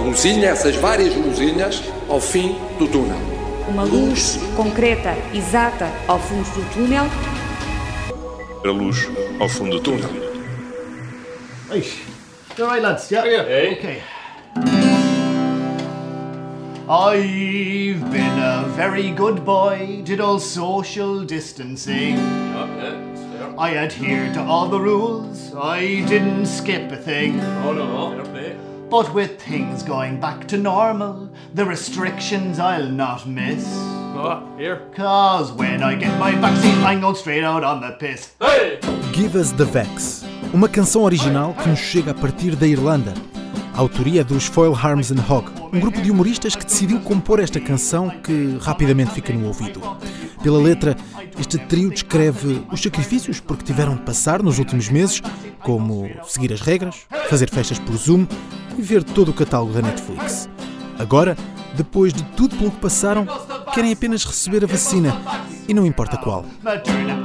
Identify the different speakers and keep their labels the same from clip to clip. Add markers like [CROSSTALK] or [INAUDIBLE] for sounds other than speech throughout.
Speaker 1: luzinha, essas várias luzinhas, ao fim do túnel.
Speaker 2: Uma luz concreta, exata, ao fundo do túnel.
Speaker 3: A luz ao fundo do túnel.
Speaker 4: Right. You alright, lads? Yeah?
Speaker 3: Hey.
Speaker 4: Okay. I've been a very good boy, did all social distancing. I adhered to all the rules, I didn't skip a thing.
Speaker 3: Oh no.
Speaker 4: But with things going back to normal, the restrictions I'll not miss.
Speaker 3: Oh, here.
Speaker 4: Cause when I get my vaccine, I'm going straight out on the piss.
Speaker 3: Hey!
Speaker 5: Give Us the Vex, uma canção original que nos chega a partir da Irlanda. Autoria dos Foil Harms and Hog, um grupo de humoristas que decidiu compor esta canção que rapidamente fica no ouvido. Pela letra, este trio descreve os sacrifícios por que tiveram de passar nos últimos meses, como seguir as regras, fazer festas por Zoom e ver todo o catálogo da Netflix. Agora, depois de tudo pelo que passaram, querem apenas receber a vacina e não importa qual.
Speaker 4: Moderna,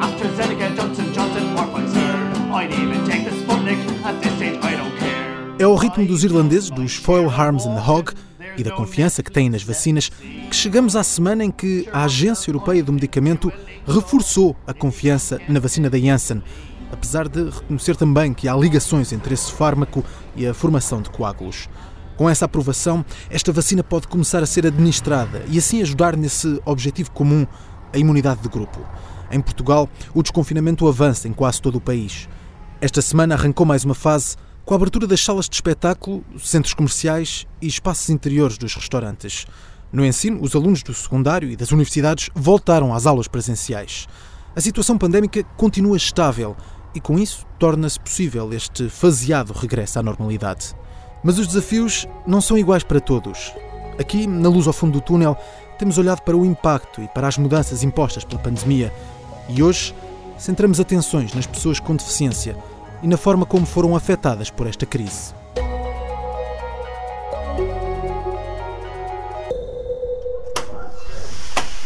Speaker 5: É ao ritmo dos irlandeses, dos Foil Harms and Hog e da confiança que têm nas vacinas que chegamos à semana em que a Agência Europeia do Medicamento reforçou a confiança na vacina da Janssen, apesar de reconhecer também que há ligações entre esse fármaco e a formação de coágulos. Com essa aprovação, esta vacina pode começar a ser administrada e assim ajudar nesse objetivo comum, a imunidade de grupo. Em Portugal, o desconfinamento avança em quase todo o país. Esta semana arrancou mais uma fase com a abertura das salas de espetáculo, centros comerciais e espaços interiores dos restaurantes. No ensino, os alunos do secundário e das universidades voltaram às aulas presenciais. A situação pandémica continua estável e, com isso, torna-se possível este faseado regresso à normalidade. Mas os desafios não são iguais para todos. Aqui, na luz ao fundo do túnel, temos olhado para o impacto e para as mudanças impostas pela pandemia. E hoje, centramos atenções nas pessoas com deficiência e na forma como foram afetadas por esta crise.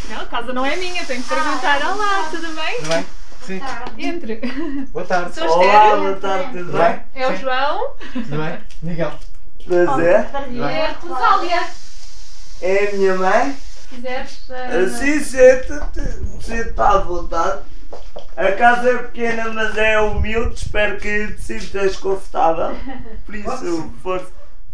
Speaker 6: Não, a casa não é minha, tenho que perguntar. Olá, tudo bem?
Speaker 7: Tudo bem? Sim.
Speaker 6: Entre.
Speaker 7: Boa tarde.
Speaker 6: Sou
Speaker 7: Olá, boa tarde. Tudo bem?
Speaker 6: É o João
Speaker 7: Tudo bem? Miguel.
Speaker 8: Prazer.
Speaker 6: e é a Rosália.
Speaker 8: É a minha mãe?
Speaker 6: Se quiseres. ah,
Speaker 8: Assim, senta-te. Senta à vontade. A casa é pequena, mas é humilde. Espero que te sintas confortável. Por isso, força.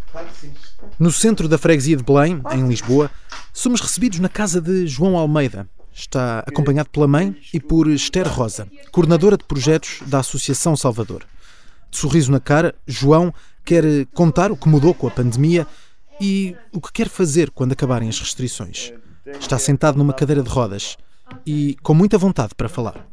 Speaker 7: Claro que sim.
Speaker 5: No centro da freguesia de Belém, em Lisboa, somos recebidos na casa de João Almeida. Está acompanhado pela mãe e por Esther Rosa, coordenadora de projetos da Associação Salvador. De sorriso na cara, João quer contar o que mudou com a pandemia e o que quer fazer quando acabarem as restrições. Está sentado numa cadeira de rodas e com muita vontade para falar.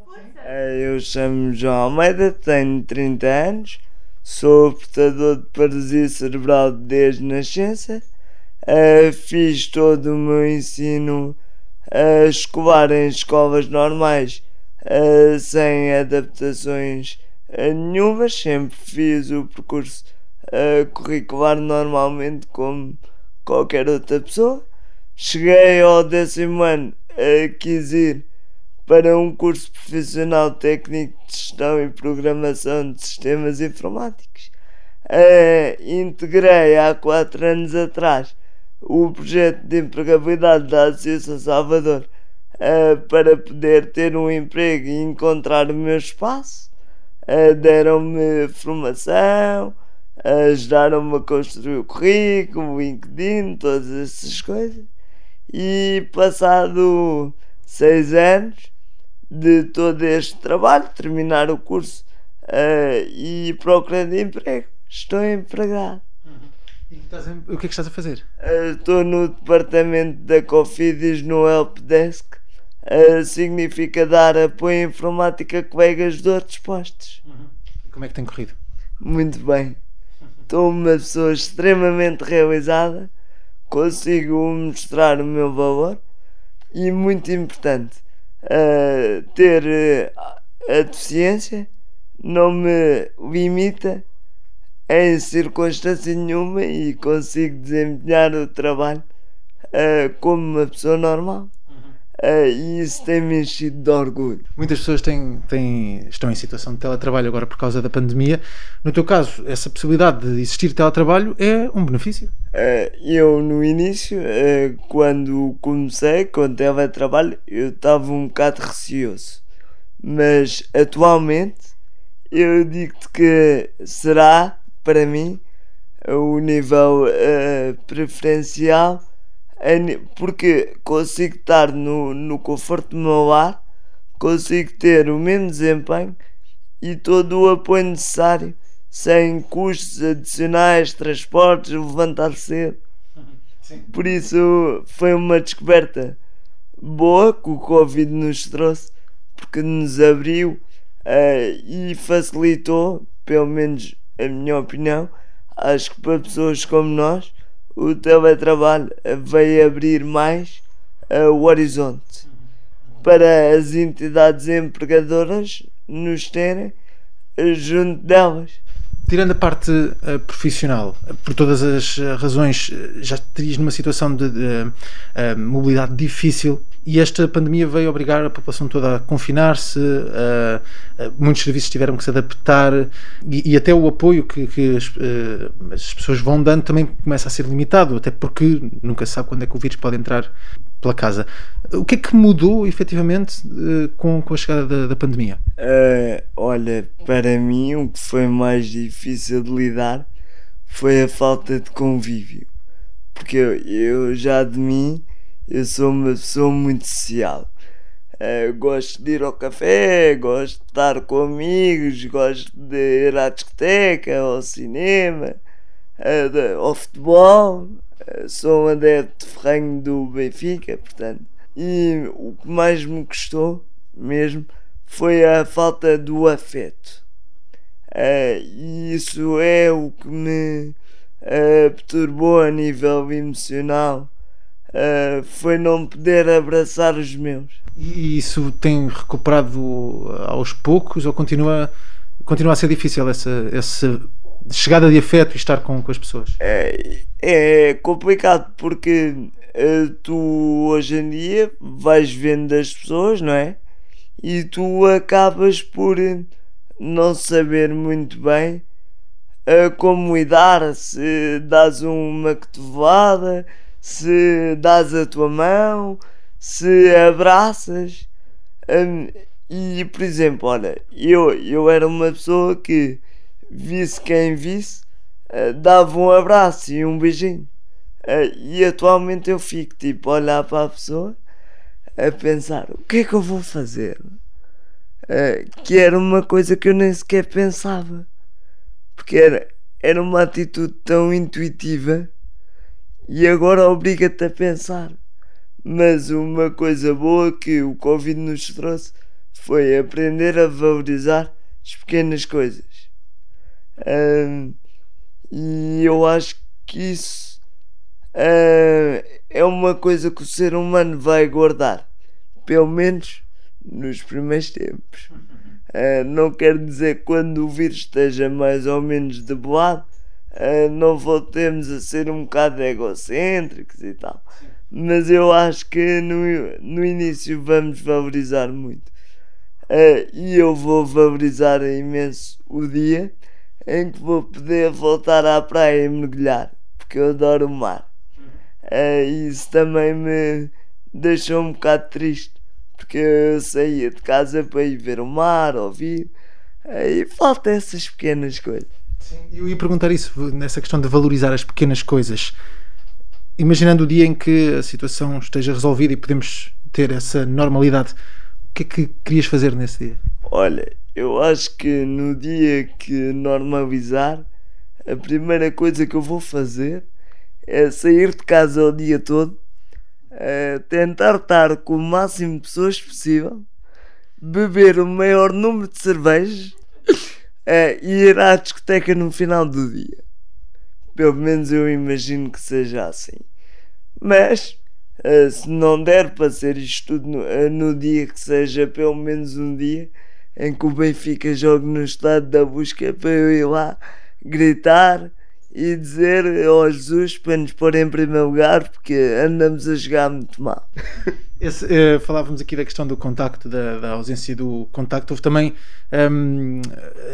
Speaker 8: Eh, Eu chamo João Almeida, tenho 30 anos, sou portador de paralisia cerebral desde nascença. Eh, fiz todo o meu ensino eh, escolar em escolas normais, sem adaptações nenhumas. Sempre fiz o percurso curricular normalmente como qualquer outra pessoa. Cheguei ao décimo ano, eh, quis ir para um curso profissional técnico de gestão e programação de sistemas informáticos. Eh, integrei há quatro anos atrás o projeto de empregabilidade da Associação Salvador eh, para poder ter um emprego e encontrar o meu espaço. Eh, Deram-me formação, ajudaram-me a construir o currículo, o LinkedIn, todas essas coisas. E passado seis anos de todo este trabalho, terminar o curso eh, e procurando emprego. Estou empregado.
Speaker 7: A- o que é que estás a fazer?
Speaker 8: Eh, Estou no departamento da Cofidis no Helpdesk. Eh, significa dar apoio à informática a colegas de outros postos.
Speaker 7: Como é que tem corrido?
Speaker 8: Muito bem. Estou uma pessoa extremamente realizada. Consigo mostrar o meu valor. E muito importante, eh, ter eh, a deficiência não me limita em circunstância nenhuma e consigo desempenhar o trabalho eh, como uma pessoa normal. Eh, e isso tem-me enchido de orgulho.
Speaker 7: Muitas pessoas têm, têm, estão em situação de teletrabalho agora por causa da pandemia. No teu caso, essa possibilidade de existir teletrabalho é um benefício?
Speaker 8: Eh, eu no início, eh, quando comecei com o teletrabalho, eu estava um bocado receoso. Mas atualmente eu digo-te que será para mim o nível uh, preferencial porque consigo estar no, no conforto do meu lar, consigo ter o mesmo desempenho e todo o apoio necessário sem custos adicionais, transportes, levantar cedo. [LAUGHS] Por isso foi uma descoberta boa que o Covid nos trouxe, porque nos abriu uh, e facilitou, pelo menos a minha opinião, acho que para pessoas como nós, o teletrabalho veio abrir mais uh, o horizonte para as entidades empregadoras nos terem junto delas.
Speaker 5: Tirando a parte uh, profissional, por todas as razões, já terias numa situação de, de uh, mobilidade difícil e esta pandemia veio obrigar a população toda a confinar-se, muitos serviços tiveram que se adaptar e, e até o apoio que, que as, uh, as, pessoas vão dando também começa a ser limitado, até porque nunca se sabe quando é que o vírus pode entrar pela casa. O que é que mudou efetivamente uh, com, com a chegada da, da pandemia?
Speaker 8: Uh, olha, para mim o que foi mais difícil de lidar foi a falta de convívio. Porque eu, eu já de mim eu sou uma pessoa muito social. Uh, gosto de ir ao café, gosto de estar com amigos, gosto de ir à discoteca, ao cinema, de, ao futebol. Uh, sou um adepto ferranho do Benfica, portanto. E o que mais me custou mesmo foi a falta do afeto. e isso é o que me perturbou a nível emocional uh, foi não poder abraçar os meus.
Speaker 5: E isso tem recuperado aos poucos ou continua, continua a ser difícil essa, essa chegada de afeto e estar com, com as pessoas?
Speaker 8: É, é complicado porque uh, tu hoje em dia vais vendo as pessoas, não é? E tu acabas por não saber muito bem uh, como lidar, se dás uma cotovelada, se dás a tua mão, se abraças. Um, e por exemplo, olha, eu, eu era uma pessoa que visse quem visse, uh, dava um abraço e um beijinho. Uh, e atualmente eu fico tipo a olhar para a pessoa a pensar o que é que eu vou fazer? Uh, que era uma coisa que eu nem sequer pensava. Porque era, era uma atitude tão intuitiva e agora obriga-te a pensar. Mas uma coisa boa que o Covid nos trouxe foi aprender a valorizar as pequenas coisas. Um, e eu acho que isso uh, é uma coisa que o ser humano vai guardar, pelo menos nos primeiros tempos. Uh, não quer dizer quando o vírus esteja mais ou menos debelado, uh, não voltemos a ser um bocado egocêntricos e tal. Mas eu acho que no, no início vamos valorizar muito. Uh, e eu vou valorizar imenso o dia em que vou poder voltar à praia e mergulhar, porque eu adoro o mar. Uh, isso também me deixou um bocado triste, porque eu saía de casa para ir ver o mar, ouvir, uh, e falta essas pequenas coisas.
Speaker 5: Sim, eu ia perguntar isso, nessa questão de valorizar as pequenas coisas. Imaginando o dia em que a situação esteja resolvida e podemos ter essa normalidade, o que é que querias fazer nesse dia?
Speaker 8: Olha, eu acho que no dia que normalizar, a primeira coisa que eu vou fazer é sair de casa o dia todo, é tentar estar com o máximo de pessoas possível, beber o maior número de cervejas é, ir à discoteca no final do dia. Pelo menos eu imagino que seja assim. Mas uh, se não der para ser isto tudo no, uh, no, dia que seja pelo menos um dia em que o Benfica jogue no estado da busca para eu ir lá gritar e dizer ao oh, Jesus para nos pôr em primeiro lugar porque andamos a jogar muito mal. [LAUGHS]
Speaker 5: Esse, uh, falávamos aqui da questão do contacto, da, da ausência do contacto. Houve também, um,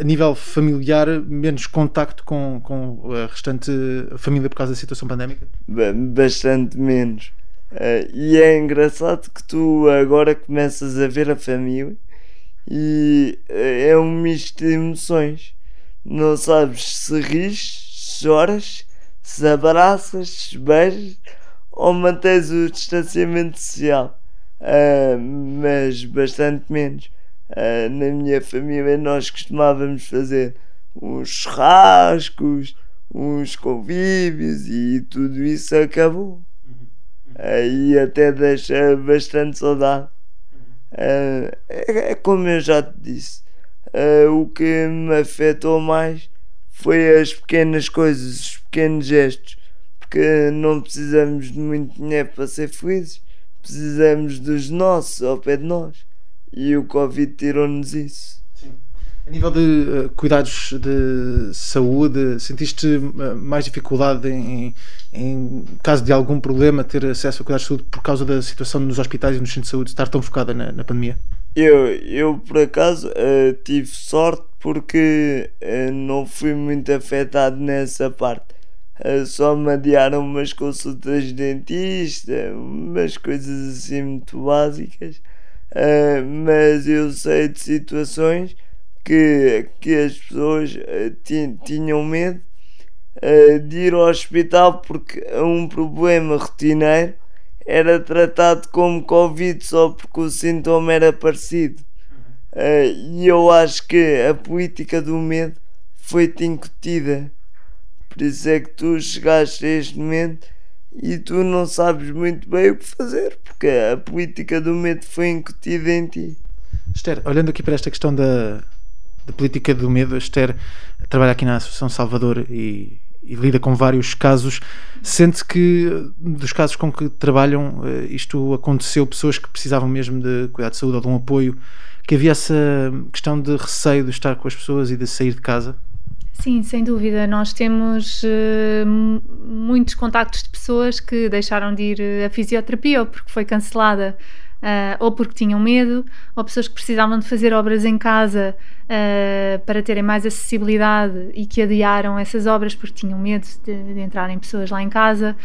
Speaker 5: a nível familiar, menos contacto com, com a restante família por causa da situação pandémica?
Speaker 8: Bastante menos. Uh, e é engraçado que tu agora começas a ver a família e é um misto de emoções. Não sabes se ris, choras, se abraças, se beijas ou mantens o distanciamento social, uh, mas bastante menos. Uh, na minha família nós costumávamos fazer uns churrascos, uns convívios e tudo isso acabou. E até deixa bastante saudade. Uh, é, é, como eu já te disse, o que me afetou mais foi as pequenas coisas, os pequenos gestos porque não precisamos de muito dinheiro para ser felizes, precisamos dos nossos ao pé de nós. E o Covid tirou-nos isso.
Speaker 5: Sim. A nível de uh, cuidados de saúde, sentiste uh, mais dificuldade em, em, caso de algum problema, ter acesso a cuidados de saúde por causa da situação nos hospitais e nos centros de saúde estar tão focada na, na pandemia?
Speaker 8: Eu, eu, por acaso, uh, tive sorte porque não fui muito afetado nessa parte só me adiaram umas consultas de dentista, umas coisas assim muito básicas. Uh, mas eu sei de situações que, que as pessoas uh, tinham medo uh, de ir ao hospital porque um problema rotineiro era tratado como Covid só porque o sintoma era parecido. e eu acho que a política do medo foi-te incutida. Por isso é que tu chegaste a este momento e tu não sabes muito bem o que fazer, porque a política do medo foi incutida em ti.
Speaker 5: Esther, olhando aqui para esta questão da, da política do medo, a Esther trabalha aqui na Associação Salvador e, e lida com vários casos. Sente que dos casos com que trabalham, eh, isto aconteceu, pessoas que precisavam mesmo de cuidado de saúde ou de um apoio, que havia essa questão de receio de estar com as pessoas e de sair de casa?
Speaker 6: Sim, sem dúvida. Nós temos uh, muitos contactos de pessoas que deixaram de ir à fisioterapia ou porque foi cancelada, uh, ou porque tinham medo, ou pessoas que precisavam de fazer obras em casa uh, para terem mais acessibilidade e que adiaram essas obras porque tinham medo de, de entrarem pessoas lá em casa.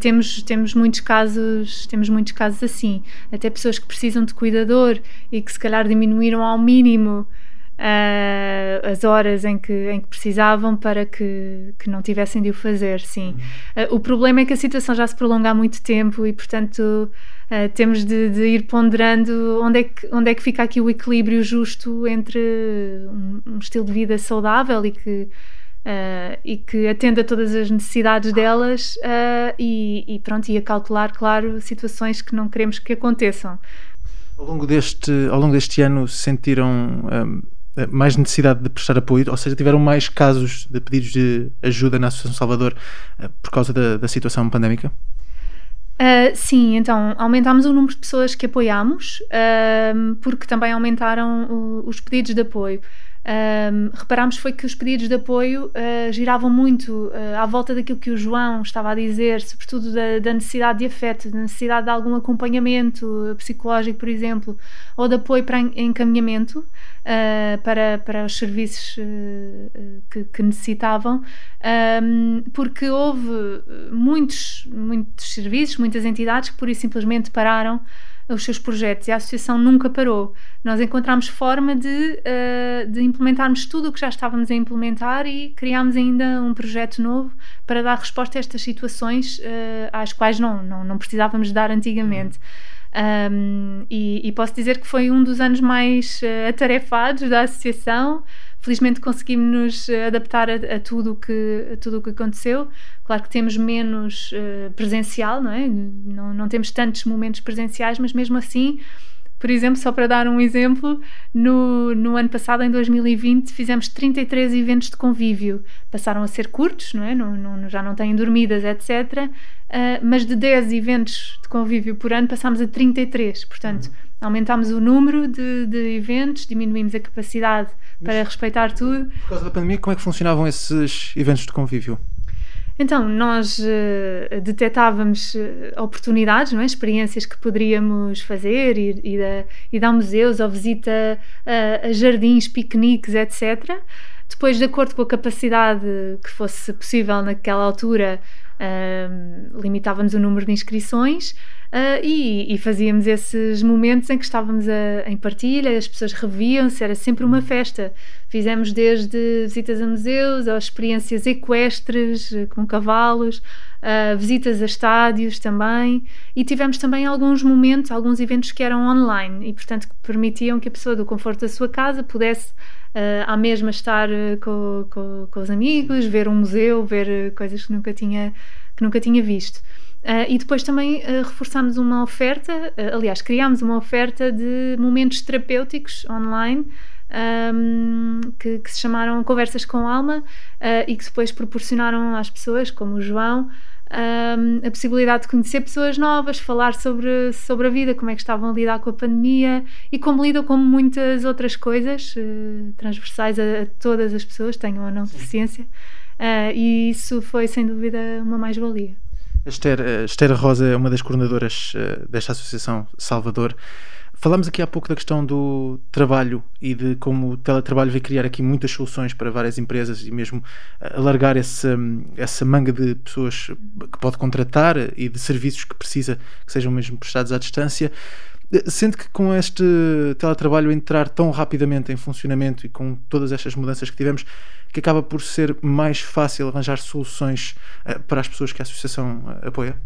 Speaker 6: temos, temos muitos casos, temos muitos casos assim. Até pessoas que precisam de cuidador e que se calhar diminuíram ao mínimo uh, as horas em que, em que precisavam para que, que não tivessem de o fazer, sim. Uh, o problema é que a situação já se prolonga há muito tempo e, portanto, uh, temos de, de, ir ponderando onde é, que, onde é que fica aqui o equilíbrio justo entre um, um estilo de vida saudável e que. Uh, e que atenda a todas as necessidades delas uh, e, e, pronto, e a cautelar, claro, situações que não queremos que aconteçam.
Speaker 5: Ao longo deste, ao longo deste ano sentiram um, eh, mais necessidade de prestar apoio, ou seja, tiveram mais casos de pedidos de ajuda na Associação Salvador uh, por causa da, da situação pandémica?
Speaker 6: Uh, sim, então aumentámos o número de pessoas que apoiámos, uh, porque também aumentaram o, os pedidos de apoio. Um, reparámos foi que os pedidos de apoio uh, giravam muito uh, à volta daquilo que o João estava a dizer, sobretudo da, da, necessidade de afeto, da necessidade de algum acompanhamento psicológico, por exemplo, ou de apoio para encaminhamento uh, para, para os serviços que, que, necessitavam, um, porque houve muitos, muitos serviços, muitas entidades que pura e simplesmente pararam os seus projetos e a associação nunca parou. Nós encontramos forma de, uh, de implementarmos tudo o que já estávamos a implementar e criámos ainda um projeto novo para dar resposta a estas situações uh, às quais não, não, não precisávamos dar antigamente. Um, e, e, posso dizer que foi um dos anos mais uh, atarefados da associação felizmente conseguimos nos eh, adaptar a, a tudo que, a tudo o que aconteceu. Claro que temos menos uh, presencial, não é? Não, não temos tantos momentos presenciais, mas mesmo assim, por exemplo, só para dar um exemplo, no, no ano passado, em 2020, fizemos 33 eventos de convívio. Passaram a ser curtos, não é? Não, não, já não têm dormidas, etc. Uh, eh, mas de 10 eventos de convívio por ano passámos a 33. Portanto, uhum. aumentámos o número de, de eventos, diminuímos a capacidade para respeitar tudo.
Speaker 5: Por causa da pandemia, como é que funcionavam esses eventos de convívio?
Speaker 6: Então, nós uh, detectávamos oportunidades, não é? experiências que poderíamos fazer, ir, ir, a, ir a museus ou visita a, a jardins, piqueniques, etc. Depois, de acordo com a capacidade que fosse possível naquela altura, uh, limitávamos o número de inscrições uh, e, e, fazíamos esses momentos em que estávamos a, em partilha, as pessoas reviam-se, era sempre uma festa. Fizemos desde visitas a museus, ou experiências equestres eh, com cavalos, uh, visitas a estádios também, e tivemos também alguns momentos, alguns eventos que eram online e, portanto, que permitiam que a pessoa do conforto da sua casa pudesse uh, à mesma estar com, com, com, os amigos, ver um museu, ver coisas que nunca tinha, que nunca tinha visto. Uh, e depois também uh, reforçámos uma oferta, uh, aliás, criámos uma oferta de momentos terapêuticos online um, que, que, se chamaram Conversas com Alma e que depois proporcionaram às pessoas, como o João, um, a possibilidade de conhecer pessoas novas, falar sobre, sobre a vida, como é que estavam a lidar com a pandemia e como lidam com muitas outras coisas transversais a, a, todas as pessoas, tenham ou não deficiência. e isso foi sem dúvida uma mais-valia.
Speaker 5: A Esther, Esther Rosa é uma das coordenadoras uh, desta Associação Salvador. Falámos aqui há pouco da questão do trabalho e de como o teletrabalho vai criar aqui muitas soluções para várias empresas e mesmo eh, alargar esse, essa manga de pessoas que pode contratar e de serviços que precisa que sejam mesmo prestados à distância. Sente que com este teletrabalho entrar tão rapidamente em funcionamento e com todas estas mudanças que tivemos, que acaba por ser mais fácil arranjar soluções uh, para as pessoas que a associação uh, apoia?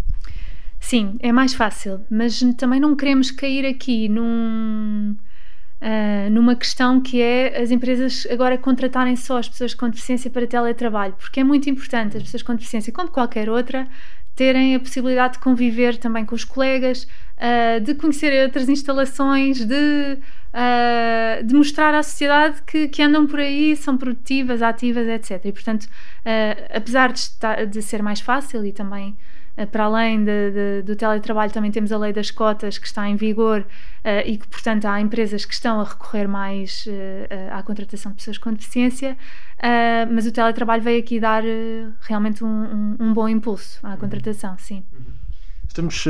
Speaker 6: Sim, é mais fácil, mas também não queremos cair aqui num, uh, numa questão que é as empresas agora contratarem só as pessoas com deficiência para teletrabalho, porque é muito importante as pessoas com deficiência, como qualquer outra, terem a possibilidade de conviver também com os colegas, uh, de conhecer outras instalações, de, uh, de mostrar à sociedade que, que, andam por aí, são produtivas, ativas, etc. E, portanto, uh, apesar de, estar, de ser mais fácil e também para além de, de, do teletrabalho, também temos a lei das cotas que está em vigor uh, e que, portanto, há empresas que estão a recorrer mais uh, à contratação de pessoas com deficiência, uh, mas o teletrabalho veio aqui dar realmente um, um, um, bom impulso à contratação, sim.
Speaker 5: Estamos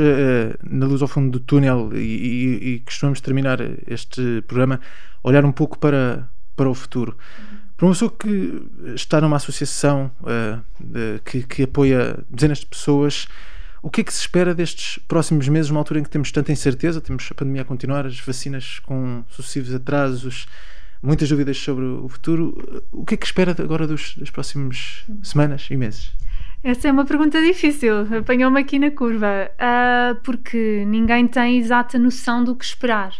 Speaker 5: na luz ao fundo do túnel e, e, e costumamos terminar este programa a olhar um pouco para, para o futuro. Uhum. Para uma pessoa que está numa associação uh, de, que, que apoia dezenas de pessoas, o que é que se espera destes próximos meses, numa altura em que temos tanta incerteza, temos a pandemia a continuar, as vacinas com sucessivos atrasos, muitas dúvidas sobre o futuro. O que é que espera agora dos, das próximas semanas e meses?
Speaker 6: Essa é uma pergunta difícil, apanhou-me aqui na curva, uh, porque ninguém tem exata noção do que esperar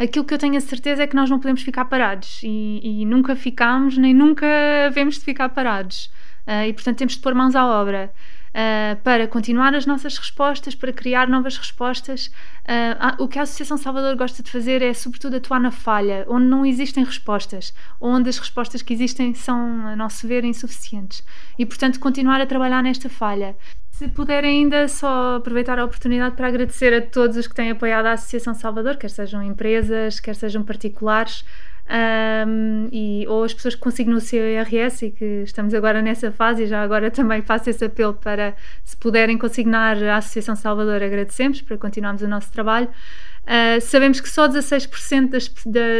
Speaker 6: aquilo que eu tenho a certeza é que nós não podemos ficar parados e, e nunca ficamos, nem nunca havemos de ficar parados. Uh, e portanto temos de pôr mãos à obra. Uh, para continuar as nossas respostas, para criar novas respostas. Uh, o que a Associação Salvador gosta de fazer é, sobretudo, atuar na falha, onde não existem respostas, onde as respostas que existem são, a nosso ver, insuficientes. E, portanto, continuar a trabalhar nesta falha. Se puder ainda só aproveitar a oportunidade para agradecer a todos os que têm apoiado a Associação Salvador, quer sejam empresas, quer sejam particulares, um, e, ou as pessoas que consignam o seu IRS e que estamos agora nessa fase e já agora [LAUGHS] também faço esse apelo para se puderem consignar a Associação Salvador agradecemos para continuarmos o nosso trabalho uh, sabemos que só 16% das,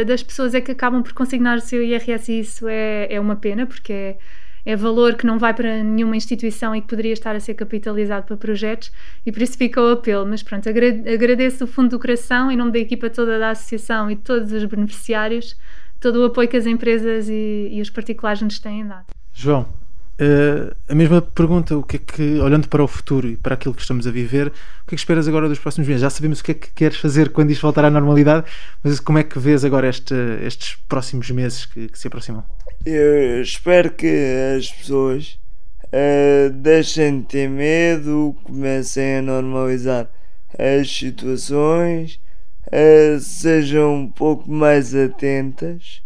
Speaker 6: das pessoas é que acabam por consignar o seu IRS e isso é, é uma pena porque é é valor que não vai para nenhuma instituição e que poderia estar a ser capitalizado para projetos e por isso fica o apelo. Mas pronto, agradeço o fundo do coração, em nome da equipa toda da associação e de todos os beneficiários, todo o apoio que as empresas e, e os particulares nos têm dado.
Speaker 5: João, Uh, a mesma pergunta, o que é que, olhando para o futuro e para aquilo que estamos a viver, o que é que esperas agora dos próximos meses? Já sabemos o que é que queres fazer quando isto voltar à normalidade, mas como é que vês agora este, estes próximos meses que, que, se aproximam?
Speaker 8: Eu espero que as pessoas uh, deixem de ter medo, comecem a normalizar as situações, uh, sejam um pouco mais atentas,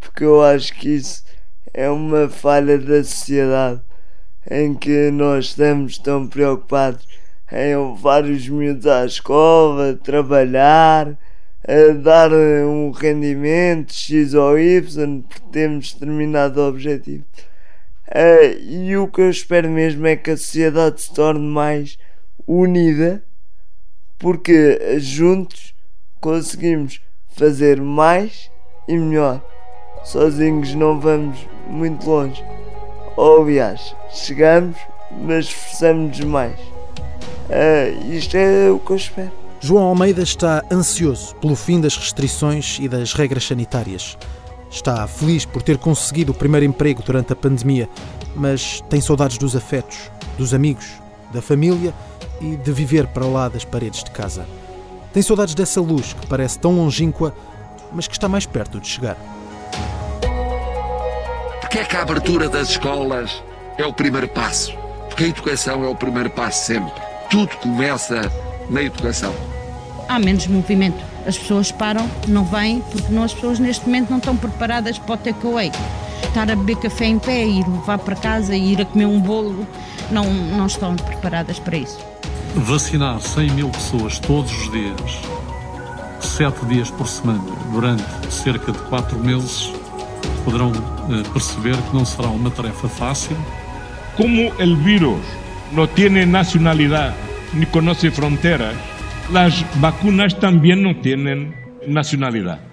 Speaker 8: porque eu acho que isso é uma falha da sociedade em que nós estamos tão preocupados em levar os miúdos à escola, trabalhar, a dar um rendimento X ou Y, porque temos determinado objetivo. Uh, e o que eu espero mesmo é que a sociedade se torne mais unida, porque juntos conseguimos fazer mais e melhor. Sozinhos não vamos muito longe. Ou aliás, chegamos, mas esforçamos-nos mais. Uh, isto é o que eu espero.
Speaker 5: João Almeida está ansioso pelo fim das restrições e das regras sanitárias. Está feliz por ter conseguido o primeiro emprego durante a pandemia, mas tem saudades dos afetos, dos amigos, da família e de viver para lá das paredes de casa. Tem saudades dessa luz que parece tão longínqua, mas que está mais perto de chegar.
Speaker 9: Porque é que a abertura das escolas é o primeiro passo? Porque a educação é o primeiro passo sempre. Tudo começa na educação.
Speaker 10: Há menos movimento. As pessoas param, não vêm, porque não, as pessoas neste momento não estão preparadas para o takeaway. Estar a beber café em pé e levar para casa e ir a comer um bolo, não, não estão preparadas para isso.
Speaker 11: Vacinar 100 mil pessoas todos os dias, 7 dias por semana, durante cerca de 4 meses, poderão eh, perceber que não será uma tarefa fácil.
Speaker 12: Como o vírus não tem nacionalidade ni conhece fronteiras, las vacunas también no tienen nacionalidad.